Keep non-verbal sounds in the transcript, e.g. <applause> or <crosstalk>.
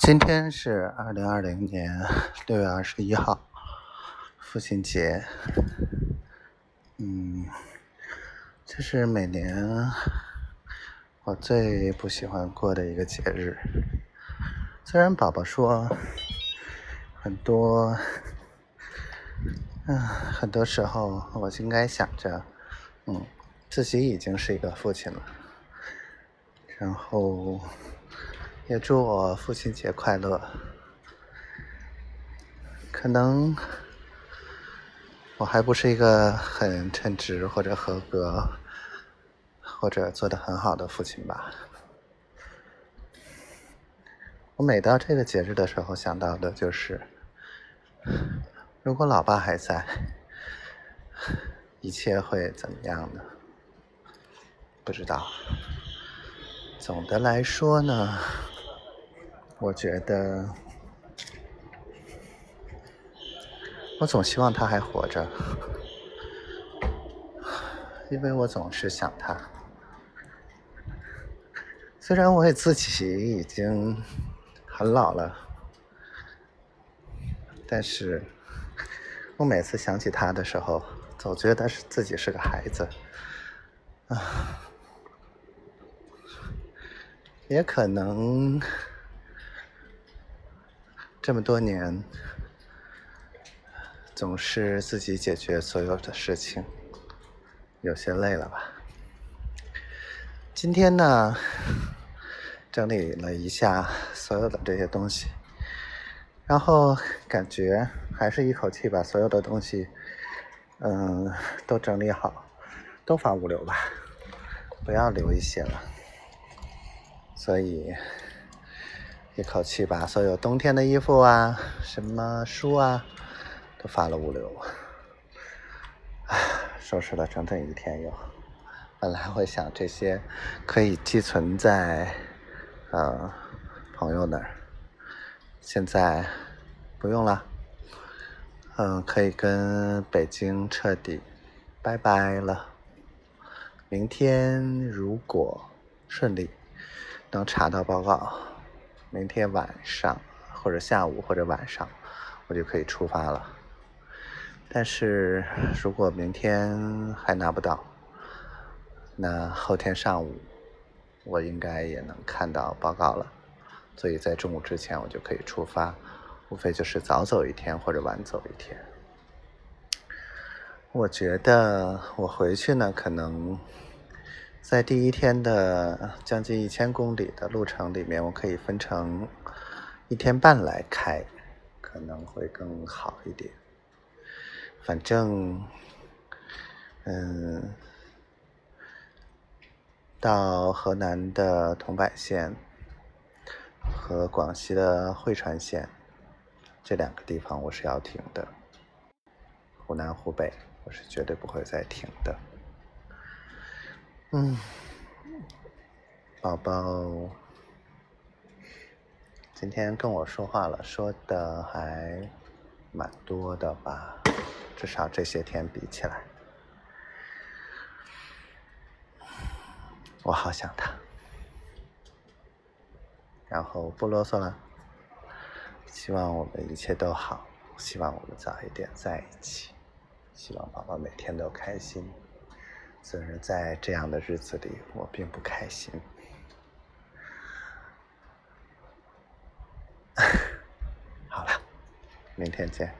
今天是二零二零年 <laughs> 六月二十一号，父亲节。嗯，这是每年我最不喜欢过的一个节日。虽然宝宝说很多，嗯，很多时候我应该想着，嗯，自己已经是一个父亲了，然后。也祝我父亲节快乐。可能我还不是一个很称职或者合格，或者做的很好的父亲吧。我每到这个节日的时候想到的就是，如果老爸还在，一切会怎么样呢？不知道。总的来说呢。我觉得，我总希望他还活着，因为我总是想他。虽然我也自己已经很老了，但是我每次想起他的时候，总觉得是自己是个孩子，啊，也可能。这么多年，总是自己解决所有的事情，有些累了吧？今天呢，整理了一下所有的这些东西，然后感觉还是一口气把所有的东西，嗯，都整理好，都发物流吧，不要留一些了。所以。一口气把所有冬天的衣服啊、什么书啊，都发了物流。唉，收拾了整整一天又。本来会想这些可以寄存在呃朋友那儿，现在不用了。嗯，可以跟北京彻底拜拜了。明天如果顺利能查到报告。明天晚上或者下午或者晚上，我就可以出发了。但是如果明天还拿不到，那后天上午我应该也能看到报告了。所以在中午之前我就可以出发，无非就是早走一天或者晚走一天。我觉得我回去呢，可能。在第一天的将近一千公里的路程里面，我可以分成一天半来开，可能会更好一点。反正，嗯，到河南的桐柏县和广西的会川县这两个地方我是要停的，湖南、湖北我是绝对不会再停的。嗯，宝宝今天跟我说话了，说的还蛮多的吧，至少这些天比起来，我好想他。然后不啰嗦了，希望我们一切都好，希望我们早一点在一起，希望宝宝每天都开心。虽然在这样的日子里，我并不开心。<laughs> 好了，明天见。